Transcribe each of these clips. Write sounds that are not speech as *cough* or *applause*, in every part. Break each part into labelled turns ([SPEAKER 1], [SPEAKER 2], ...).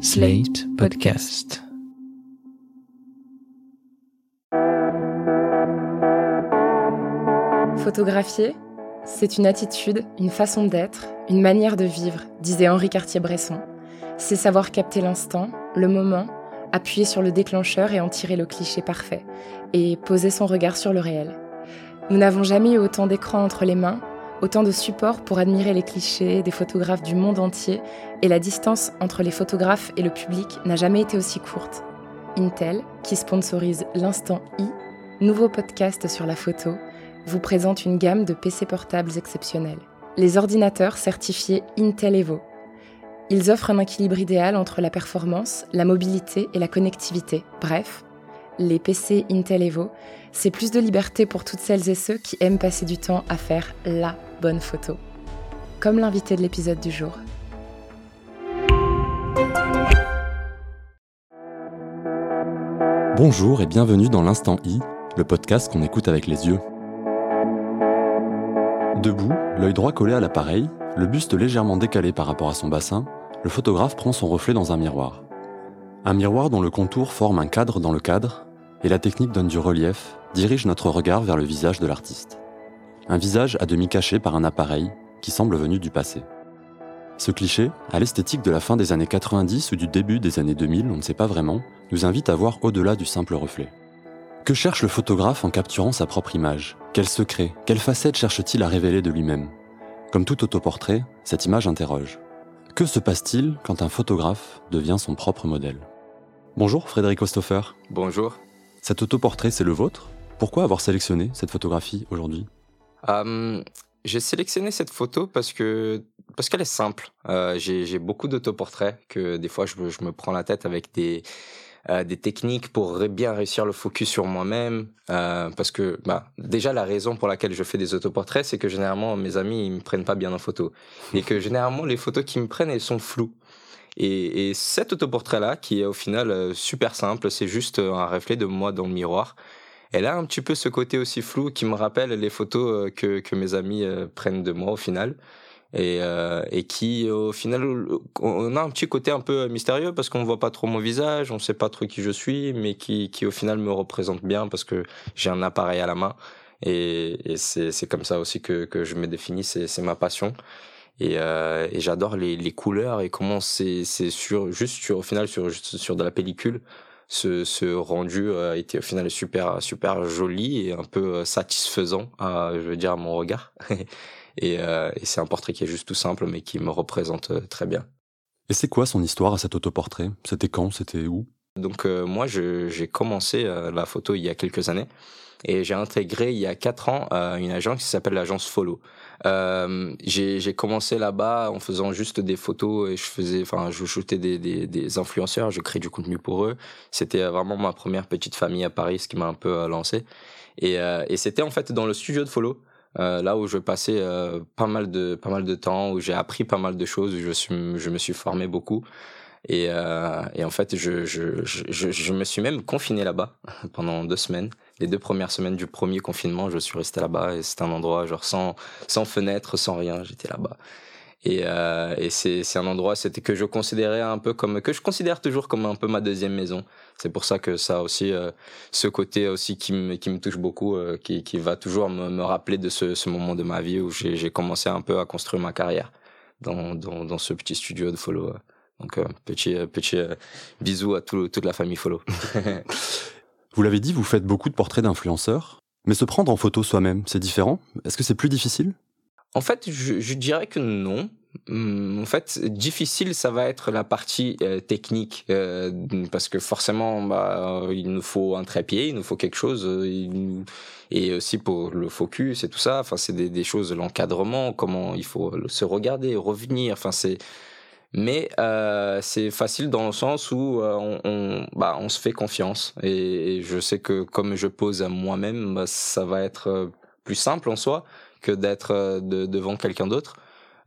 [SPEAKER 1] Slate Podcast.
[SPEAKER 2] Photographier, c'est une attitude, une façon d'être, une manière de vivre, disait Henri Cartier-Bresson. C'est savoir capter l'instant, le moment, appuyer sur le déclencheur et en tirer le cliché parfait, et poser son regard sur le réel. Nous n'avons jamais eu autant d'écrans entre les mains, autant de supports pour admirer les clichés des photographes du monde entier, et la distance entre les photographes et le public n'a jamais été aussi courte. Intel, qui sponsorise l'Instant I, nouveau podcast sur la photo, vous présente une gamme de PC portables exceptionnels. Les ordinateurs certifiés Intel Evo. Ils offrent un équilibre idéal entre la performance, la mobilité et la connectivité. Bref, les PC Intel Evo, c'est plus de liberté pour toutes celles et ceux qui aiment passer du temps à faire la bonne photo. Comme l'invité de l'épisode du jour.
[SPEAKER 3] Bonjour et bienvenue dans l'Instant I, le podcast qu'on écoute avec les yeux. Debout, l'œil droit collé à l'appareil, le buste légèrement décalé par rapport à son bassin, le photographe prend son reflet dans un miroir. Un miroir dont le contour forme un cadre dans le cadre, et la technique donne du relief, dirige notre regard vers le visage de l'artiste. Un visage à demi caché par un appareil qui semble venu du passé. Ce cliché, à l'esthétique de la fin des années 90 ou du début des années 2000, on ne sait pas vraiment, nous invite à voir au-delà du simple reflet. Que cherche le photographe en capturant sa propre image? Quel secret, quelle facette cherche-t-il à révéler de lui-même? Comme tout autoportrait, cette image interroge. Que se passe-t-il quand un photographe devient son propre modèle? Bonjour Frédéric Osthofer.
[SPEAKER 4] Bonjour.
[SPEAKER 3] Cet autoportrait, c'est le vôtre? Pourquoi avoir sélectionné cette photographie aujourd'hui?
[SPEAKER 4] J'ai sélectionné cette photo parce que parce qu'elle est simple. Euh, J'ai beaucoup d'autoportraits que des fois je, me prends la tête avec des euh, des techniques pour bien réussir le focus sur moi-même. Euh, parce que bah, déjà la raison pour laquelle je fais des autoportraits, c'est que généralement mes amis ils me prennent pas bien en photo et que généralement les photos qu'ils me prennent elles sont floues. Et, et cet autoportrait-là, qui est au final super simple, c'est juste un reflet de moi dans le miroir. Elle a un petit peu ce côté aussi flou qui me rappelle les photos euh, que, que mes amis euh, prennent de moi au final. Et, euh, et qui au final on a un petit côté un peu mystérieux parce qu'on voit pas trop mon visage, on sait pas trop qui je suis, mais qui, qui au final me représente bien parce que j'ai un appareil à la main et, et c'est comme ça aussi que, que je me définis, c'est ma passion. Et, euh, et j'adore les, les, couleurs et comment c'est sur juste sur au final sur sur de la pellicule ce, ce rendu a été au final super super joli et un peu satisfaisant à je veux dire à mon regard. *laughs* Et, euh, et c'est un portrait qui est juste tout simple mais qui me représente euh, très bien.
[SPEAKER 3] Et c'est quoi son histoire à cet autoportrait? C'était quand? C'était où?
[SPEAKER 4] Donc euh, moi j'ai commencé euh, la photo il y a quelques années et j'ai intégré il y a quatre ans euh, une agence qui s'appelle l'agence Follow. Euh, j'ai commencé là-bas en faisant juste des photos et je faisais, enfin, je shootais des, des, des influenceurs, je crée du contenu pour eux. C'était vraiment ma première petite famille à Paris, ce qui m'a un peu euh, lancé. Et, euh, et c'était en fait dans le studio de Follow. Euh, là où je passais euh, pas mal de pas mal de temps où j'ai appris pas mal de choses où je suis je me suis formé beaucoup et, euh, et en fait, je, je, je, je, me suis même confiné là-bas *laughs* pendant deux semaines. Les deux premières semaines du premier confinement, je suis resté là-bas et c'est un endroit genre sans, sans fenêtre, sans rien. J'étais là-bas. Et, euh, et c'est, c'est un endroit c'était que je considérais un peu comme que je considère toujours comme un peu ma deuxième maison. C'est pour ça que ça aussi euh, ce côté aussi qui me qui me touche beaucoup, euh, qui qui va toujours me, me rappeler de ce, ce moment de ma vie où j'ai, commencé un peu à construire ma carrière dans dans, dans ce petit studio de follow. Donc, euh, petit, euh, petit euh, bisou à tout, toute la famille Follow. *laughs*
[SPEAKER 3] vous l'avez dit, vous faites beaucoup de portraits d'influenceurs, mais se prendre en photo soi-même, c'est différent? Est-ce que c'est plus difficile?
[SPEAKER 4] En fait, je, je, dirais que non. Hum, en fait, difficile, ça va être la partie euh, technique, euh, parce que forcément, bah, il nous faut un trépied, il nous faut quelque chose, il, et aussi pour le focus et tout ça. Enfin, c'est des, des choses, l'encadrement, comment il faut se regarder, revenir. Enfin, c'est mais euh, c'est facile dans le sens où euh, bah, on se fait confiance et, je sais que comme je pose à moi-même, bah, ça va être euh, plus simple en soi que d'être de, devant quelqu'un d'autre.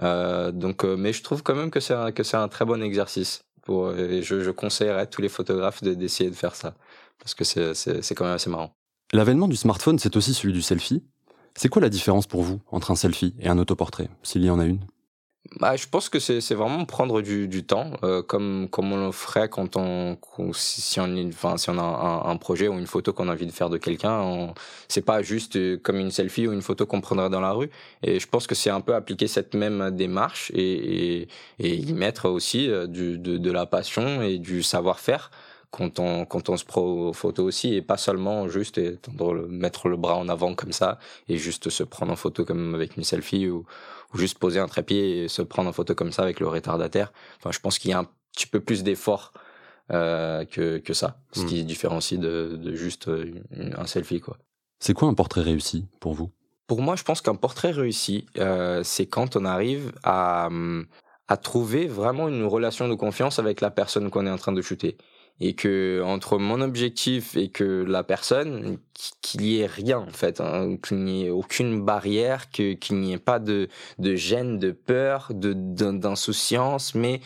[SPEAKER 4] Donc, mais je trouve quand même que c'est un, très bon exercice. Et je, conseillerais à tous les photographes d'essayer de, faire ça parce que c'est quand même assez marrant.
[SPEAKER 3] L'avènement du smartphone, c'est aussi celui du selfie. C'est quoi la différence pour vous entre un selfie et un autoportrait, s'il y en a une?
[SPEAKER 4] Bah, je pense que c'est vraiment prendre du, du temps, euh, comme, comme on le ferait quand on, si on, enfin, si on a un, un, projet ou une photo qu'on a envie de faire de quelqu'un. C'est pas juste euh, comme une selfie ou une photo qu'on prendrait dans la rue. Et je pense que c'est un peu appliquer cette même démarche et, et, et y mettre aussi euh, du, de, de la passion et du savoir-faire quand on, quand on se prend photo aussi et pas seulement juste mettre le bras en avant comme ça et juste se prendre en photo comme avec une selfie ou, ou juste poser un trépied et se prendre en photo comme ça avec le retardataire. Enfin, je pense qu'il y a un petit peu plus d'effort euh, que, que ça, ce hmm. qui différencie de, de juste un selfie. quoi.
[SPEAKER 3] C'est quoi un portrait réussi pour vous?
[SPEAKER 4] Pour moi, je pense qu'un portrait réussi, euh, c'est quand on arrive à, à trouver vraiment une relation de confiance avec la personne qu'on est en train de shooter et que entre mon objectif et que la personne qu'il y ait rien en fait hein, qu'il n'y ait aucune barrière que qu'il n'y ait pas de de gêne de peur de d'insouciance mais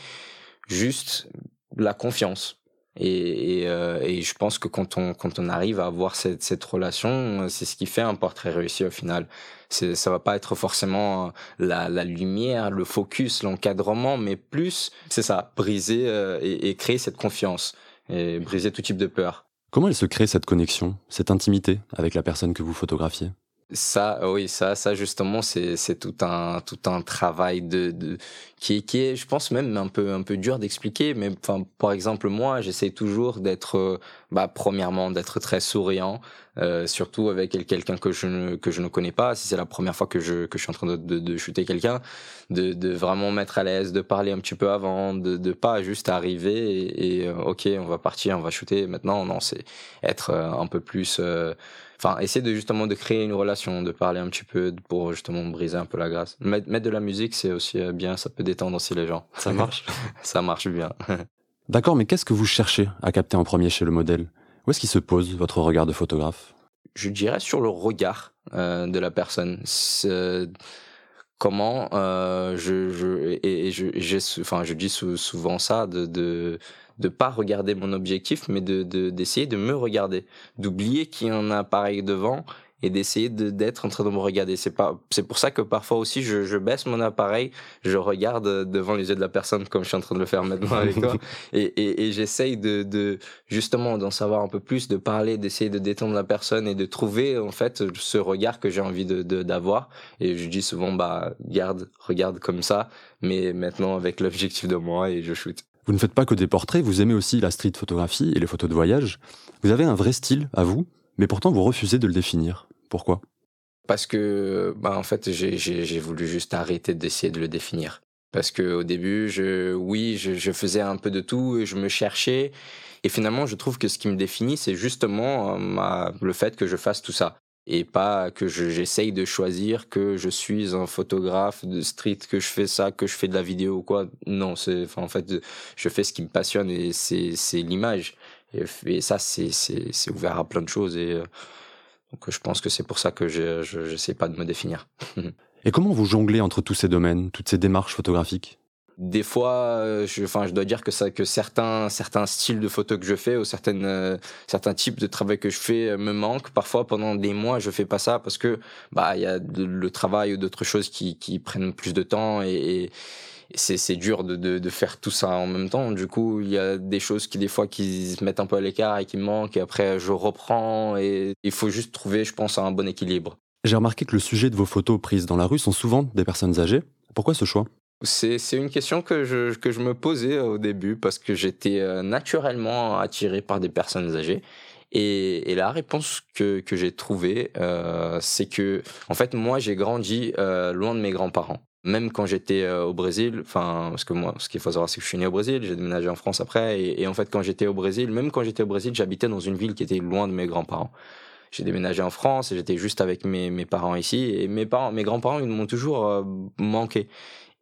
[SPEAKER 4] juste la confiance. Et, euh, et, je pense que quand on quand on arrive à avoir cette cette relation c'est ce qui fait un portrait réussi au final. C'est ça va pas être forcément la la lumière le focus l'encadrement mais plus c'est ça briser euh, et créer cette confiance et briser tout type de peur.
[SPEAKER 3] Comment elle se crée cette connexion, cette intimité avec la personne que vous photographiez?
[SPEAKER 4] Ça, oui, ça, ça justement, c'est c'est tout un tout un travail de, de qui qui est, je pense même un peu un peu dur d'expliquer. Mais enfin, par exemple, moi, j'essaie toujours d'être, bah, premièrement, d'être très souriant, euh, surtout avec quelqu'un que je ne que je ne connais pas. Si c'est la première fois que je que je suis en train de de, de shooter quelqu'un, de de vraiment mettre à l'aise, de parler un petit peu avant, de de pas juste arriver et, et euh, ok, on va partir, on va shooter. Maintenant, non, c'est être euh, un peu plus euh, enfin essayer de justement de créer une relation, de parler un petit peu pour justement briser un peu la grâce. Mettre, de la musique, c'est aussi euh, bien, ça peut détendre aussi les gens.
[SPEAKER 3] Ça marche. *laughs*
[SPEAKER 4] ça marche bien. *laughs*
[SPEAKER 3] D'accord, mais qu'est-ce que vous cherchez à capter en premier chez le modèle? Où est-ce qu'il se pose votre regard de photographe?
[SPEAKER 4] Je dirais sur le regard euh, de la personne. comment euh, je, je et, je, enfin, je dis souvent ça de, de de pas regarder mon objectif, mais de d'essayer de, me regarder, d'oublier qu'il y a un appareil devant et d'essayer d'être en train de me regarder. C'est pas, c'est pour ça que parfois aussi je, je, baisse mon appareil, je regarde devant les yeux de la personne comme je suis en train de le faire maintenant avec toi, *laughs* et, et, et j'essaye de, de justement d'en savoir un peu plus, de parler, d'essayer de détendre la personne et de trouver en fait ce regard que j'ai envie de d'avoir. Et je dis souvent bah garde, regarde comme ça, mais maintenant avec l'objectif de moi et je shoot.
[SPEAKER 3] Vous ne faites pas que des portraits, vous aimez aussi la street photographie et les photos de voyage. Vous avez un vrai style à vous, mais pourtant vous refusez de le définir. Pourquoi?
[SPEAKER 4] Parce que, bah, en fait, j'ai voulu juste arrêter d'essayer de le définir. Parce que au début, je, oui, je, faisais un peu de tout, et je me cherchais, et finalement, je trouve que ce qui me définit, c'est justement euh, le fait que je fasse tout ça et pas que j'essaye de choisir que je suis un photographe de street, que je fais ça, que je fais de la vidéo ou quoi. Non, c'est en fait je fais ce qui me passionne et c'est l'image et, ça c'est ouvert à plein de choses et euh, donc je pense que c'est pour ça que je j'essaie pas de me définir. *laughs*
[SPEAKER 3] et comment vous jonglez entre tous ces domaines, toutes ces démarches photographiques?
[SPEAKER 4] Des fois, euh, je, enfin, je dois dire que certains, certains styles de photos que je fais ou certaines, euh, certains types de travail que je fais euh, me manquent. Parfois, pendant des mois, je fais pas ça parce que, bah, il y a le travail ou d'autres choses qui, prennent plus de temps et, c'est, dur de, faire tout ça en même temps. Du coup, il y a des choses qui, des fois, qui se mettent un peu à l'écart et qui me manquent et après, je reprends et il faut juste trouver, je pense, un bon équilibre.
[SPEAKER 3] J'ai remarqué que le sujet de vos photos prises dans la rue sont souvent des personnes âgées. Pourquoi ce choix?
[SPEAKER 4] C'est, une question que je, que je me posais au début parce que j'étais euh, naturellement attiré par des personnes âgées. Et, la réponse que, que j'ai trouvée, euh, c'est que, en fait, moi, j'ai grandi euh, loin de mes grands-parents. Même quand j'étais euh, au Brésil, enfin, parce que moi, ce qu'il faut savoir, c'est que je suis né au Brésil, j'ai déménagé en France après, et, en fait, quand j'étais au Brésil, même quand j'étais au Brésil, j'habitais dans une ville qui était loin de mes grands-parents j'ai déménagé en France et j'étais juste avec mes, mes parents ici et mes parents mes grands-parents ils m'ont toujours euh, manqué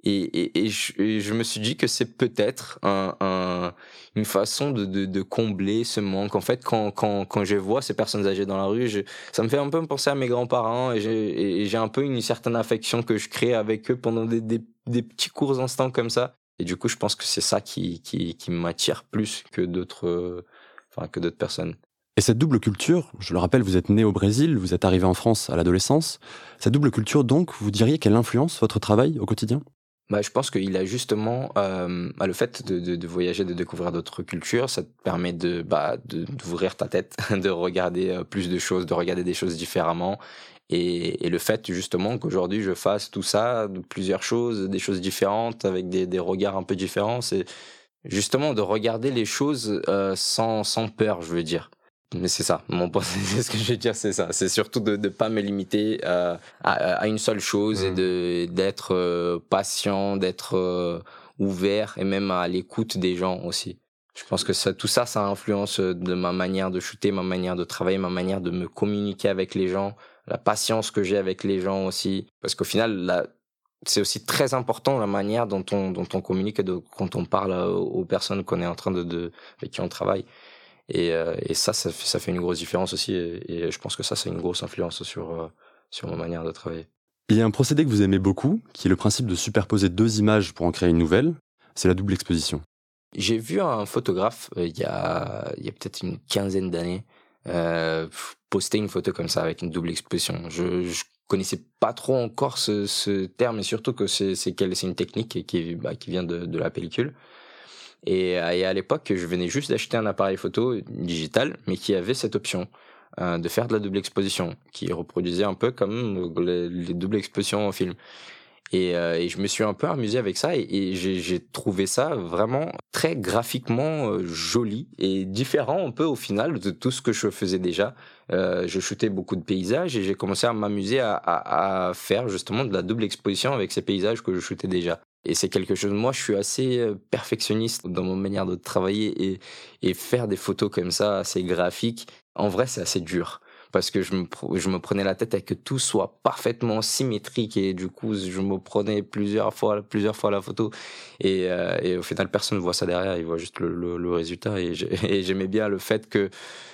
[SPEAKER 4] et, je, me suis dit que c'est peut-être un, un, une façon de, combler ce manque. En fait, quand, quand, quand je vois ces personnes âgées dans la rue, ça me fait un peu penser à mes grands-parents et j'ai un peu une certaine affection que je crée avec eux pendant des, petits courts instants comme ça. Et du coup, je pense que c'est ça qui, qui, qui m'attire plus que d'autres que d'autres personnes.
[SPEAKER 3] Et cette double culture, je le rappelle, vous êtes né au Brésil, vous êtes arrivé en France à l'adolescence. Cette double culture, donc, vous diriez qu'elle influence votre travail au quotidien?
[SPEAKER 4] Bah, je pense qu'il a justement euh, bah, le fait de, de, de, voyager, de découvrir d'autres cultures, ça te permet de bah, d'ouvrir ta tête, *laughs* de regarder euh, plus de choses, de regarder des choses différemment. Et, et le fait justement qu'aujourd'hui je fasse tout ça, plusieurs choses, des choses différentes, avec des, des regards un peu différents, c'est justement de regarder les choses euh, sans, sans peur, je veux dire. Mais c'est ça, mon point, *laughs* c'est ce que je veux dire, c'est ça. C'est surtout de ne pas me limiter euh, à, à, une seule chose et mmh. de d'être euh, patient, d'être euh, ouvert et même à l'écoute des gens aussi. Je pense que ça, tout ça, ça influence de ma manière de shooter, ma manière de travailler, ma manière de me communiquer avec les gens, la patience que j'ai avec les gens aussi. Parce qu'au final, là, c'est aussi très important la manière dont on, dont on communique et de, quand on parle aux personnes qu'on est en train de, de, avec qui on travaille. Et, euh, et ça, ça fait, ça fait, une grosse différence aussi. Et, et je pense que ça, c'est une grosse influence sur, euh, sur ma manière de travailler.
[SPEAKER 3] Il y a un procédé que vous aimez beaucoup, qui est le principe de superposer deux images pour en créer une nouvelle. C'est la double exposition.
[SPEAKER 4] J'ai vu un photographe euh, il y a, il y a peut-être une quinzaine d'années euh, poster une photo comme ça avec une double exposition. Je, je connaissais pas trop encore ce, ce terme et surtout que c'est c'est une technique qui, bah, qui vient de, de la pellicule. Et, euh, et à l'époque, je venais juste d'acheter un appareil photo digital, mais qui avait cette option euh, de faire de la double exposition, qui reproduisait un peu comme les, les doubles expositions en film. Et, euh, je me suis un peu amusé avec ça et, j'ai trouvé ça vraiment très graphiquement joli et différent un peu au final de tout ce que je faisais déjà. Je shootais beaucoup de paysages et j'ai commencé à m'amuser à, faire justement de la double exposition avec ces paysages que je shootais déjà. Et c'est quelque chose, moi je suis assez perfectionniste dans mon manière de travailler et, et faire des photos comme ça, assez graphiques, en vrai c'est assez dur parce que je me, prenais la tête à que tout soit parfaitement symétrique et du coup je me prenais plusieurs fois plusieurs fois la photo. Et, euh, au final personne ne voit ça derrière il voit juste le, résultat. *laughs* Et j'aimais bien le fait que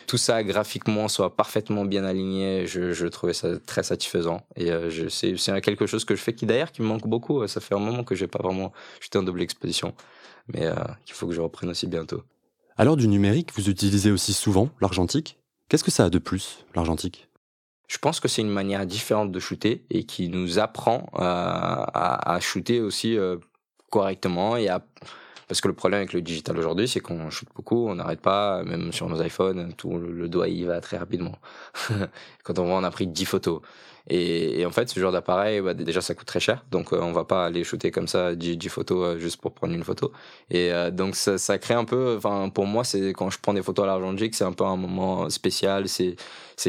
[SPEAKER 4] tout ça graphiquement soit parfaitement bien aligné. Je, trouvais ça très satisfaisant. Et euh, c'est quelque chose que je fais qui d'ailleurs qui me manque beaucoup. Ça fait un moment que j'ai pas vraiment j'étais en double exposition. Mais euh, qu'il faut que je reprenne aussi bientôt.
[SPEAKER 3] Alors du numérique vous utilisez aussi souvent l'argentique? Qu'est-ce que ça a de plus, l'argentique?
[SPEAKER 4] Je pense que c'est une manière différente de shooter et qui nous apprend euh, à, shooter aussi euh, correctement et à parce que le problème avec le digital aujourd'hui, c'est qu'on shoot beaucoup, on n'arrête pas, même sur nos iPhones, tout le doigt y va très rapidement. *laughs* Quand on voit, on a pris 10 photos. Et, en fait, ce genre d'appareil, bah, déjà, ça coûte très cher. Donc, euh, on va pas aller shooter comme ça 10, 10 photos euh, juste pour prendre une photo. Et euh, donc, ça, crée un peu, enfin, pour moi, c'est quand je prends des photos à l'argentique, c'est un peu un moment spécial. C'est,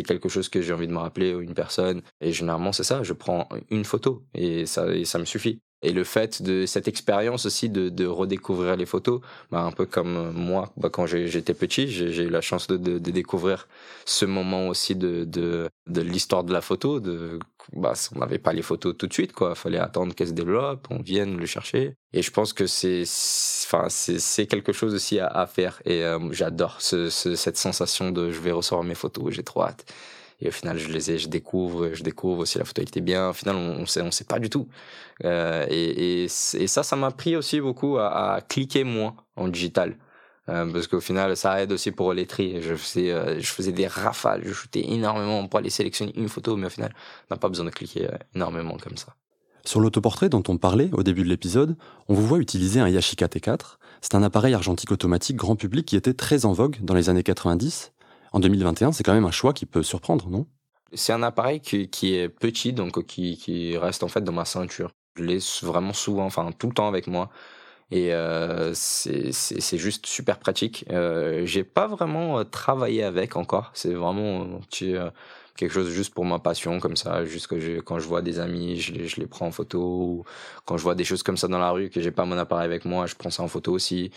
[SPEAKER 4] quelque chose que j'ai envie de me rappeler ou une personne. Et généralement, c'est ça. Je prends une photo et ça me suffit. Et le fait de cette expérience aussi de, redécouvrir les photos, bah, un peu comme moi, bah, quand j'étais petit, j'ai eu la chance de, découvrir ce moment aussi de, l'histoire de la photo. De, bah, on n'avait pas les photos tout de suite, quoi. Fallait attendre qu'elles se développent, on vienne le chercher. Et je pense que c'est, enfin, c'est quelque chose aussi à, faire. Et euh, j'adore ce, ce, cette sensation de je vais recevoir mes photos, j'ai trop hâte. Et au final, je les ai, je découvre, je découvre si la photo était bien. Au final, on, on sait, pas du tout. Euh, et, ça, ça m'a pris aussi beaucoup à, cliquer moins en digital. Euh, parce qu'au final, ça aide aussi pour les tri. Je faisais, euh, je faisais des rafales, je shootais énormément pour aller sélectionner une photo, mais au final, on n'a pas besoin de cliquer énormément comme ça.
[SPEAKER 3] Sur l'autoportrait dont on parlait au début de l'épisode, on vous voit utiliser un Yashica T4. C'est un appareil argentique automatique grand public qui était très en vogue dans les années 90 en 2021, c'est quand même un choix qui peut surprendre, non?
[SPEAKER 4] C'est un appareil qui, est petit, donc qui, qui reste en fait dans ma ceinture. Je l'ai vraiment souvent, enfin tout le temps avec moi. Et euh, c'est juste super pratique. Euh, J'ai pas vraiment euh, travaillé avec encore. C'est vraiment un petit, euh, quelque chose juste pour ma passion, comme ça. Juste que quand je vois des amis, je les, prends en photo. Ou quand je vois des choses comme ça dans la rue, que j'ai pas mon appareil avec moi, je prends ça en photo aussi.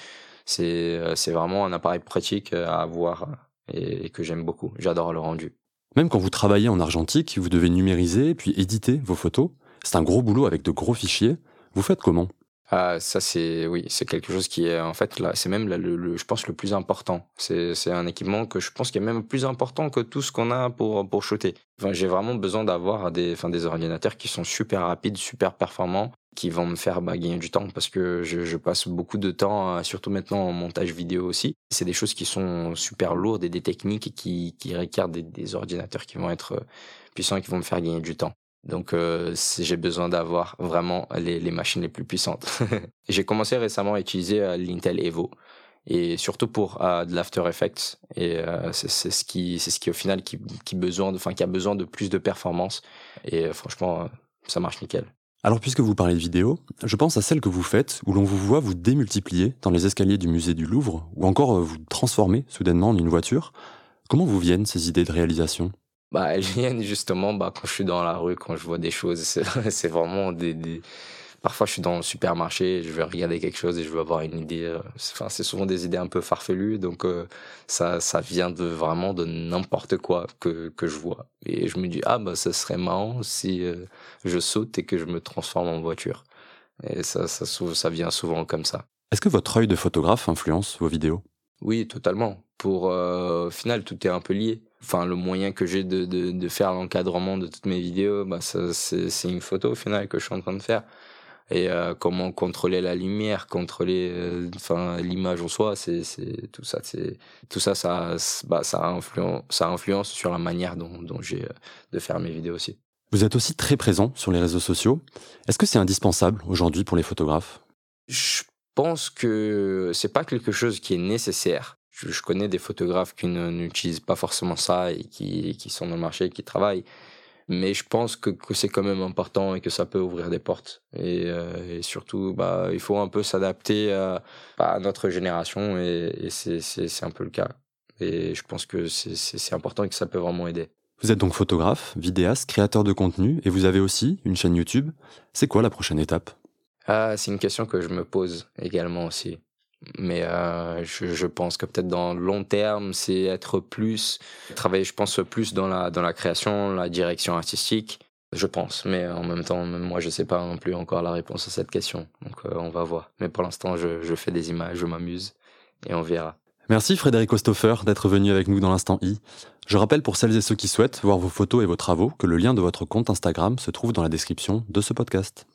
[SPEAKER 4] C'est euh, vraiment un appareil pratique à avoir et que j'aime beaucoup. J'adore le rendu.
[SPEAKER 3] Même quand vous travaillez en argentique, vous devez numériser puis éditer vos photos. C'est un gros boulot avec de gros fichiers. Vous faites comment?
[SPEAKER 4] Ah, ça c'est oui, c'est quelque chose qui est en fait là, c'est même là, le, je pense le plus important. C'est un équipement que je pense qui est même plus important que tout ce qu'on a pour pour shooter. Enfin, j'ai vraiment besoin d'avoir des enfin des ordinateurs qui sont super rapides, super performants, qui vont me faire bah, gagner du temps parce que je, je passe beaucoup de temps, surtout maintenant en montage vidéo aussi. C'est des choses qui sont super lourdes et des techniques qui qui requièrent des, des ordinateurs qui vont être puissants et qui vont me faire gagner du temps. Donc euh, j'ai besoin d'avoir vraiment les, machines les plus puissantes. *laughs* j'ai commencé récemment à utiliser euh, l'Intel Evo et surtout pour euh, de l'After Effects et c'est ce qui c'est ce qui au final qui, qui besoin enfin qui a besoin de plus de performance et franchement ça marche nickel.
[SPEAKER 3] Alors puisque vous parlez de vidéo, je pense à celle que vous faites où l'on vous voit vous démultiplier dans les escaliers du musée du Louvre ou encore vous transformer soudainement en une voiture. Comment vous viennent ces idées de réalisation?
[SPEAKER 4] Bah, elles viennent justement bah, quand je suis dans la rue, quand je vois des choses. C'est *laughs* vraiment des, des, Parfois, je suis dans le supermarché, je vais regarder quelque chose et je veux avoir une idée. Euh, enfin, c'est souvent des idées un peu farfelues, donc euh, ça, ça vient de vraiment de n'importe quoi que, que je vois. Et je me dis ah bah ça serait marrant si euh, je saute et que je me transforme en voiture. Et ça, ça, ça vient souvent comme ça.
[SPEAKER 3] Est-ce que votre œil de photographe influence vos vidéos?
[SPEAKER 4] Oui, totalement. Pour au final, tout est un peu lié enfin le moyen que j'ai de, de, de faire l'encadrement de toutes mes vidéos bah c'est une photo au final que je suis en train de faire et euh, comment contrôler la lumière, contrôler euh, enfin l'image en soi, c'est tout ça c'est tout ça ça bah ça influence ça influence sur la manière dont dont j'ai euh, de faire mes vidéos aussi.
[SPEAKER 3] Vous êtes aussi très présent sur les réseaux sociaux. Est-ce que c'est indispensable aujourd'hui pour les photographes?
[SPEAKER 4] Je pense que c'est pas quelque chose qui est nécessaire. Je, je connais des photographes qui n'utilisent pas forcément ça et qui qui sont dans le marché et qui travaillent mais je pense que, que c'est quand même important et que ça peut ouvrir des portes. Et, euh, et surtout, bah, il faut un peu s'adapter à, à, notre génération et, et c'est un peu le cas. Et je pense que c'est important et que ça peut vraiment aider.
[SPEAKER 3] Vous êtes donc photographe, vidéaste, créateur de contenu et vous avez aussi une chaîne YouTube. C'est quoi la prochaine étape?
[SPEAKER 4] Ah, C'est une question que je me pose également aussi. Mais euh, je, pense que peut-être dans le long terme, c'est être plus, travailler, je pense, plus dans la, dans la création, la direction artistique. Je pense, mais en même temps, moi, je sais pas non plus encore la réponse à cette question. Donc, euh, on va voir. Mais pour l'instant, je, je fais des images, je m'amuse et on verra.
[SPEAKER 3] Merci Frédéric Ostoffer d'être venu avec nous dans l'instant I. Je rappelle pour celles et ceux qui souhaitent voir vos photos et vos travaux que le lien de votre compte Instagram se trouve dans la description de ce podcast.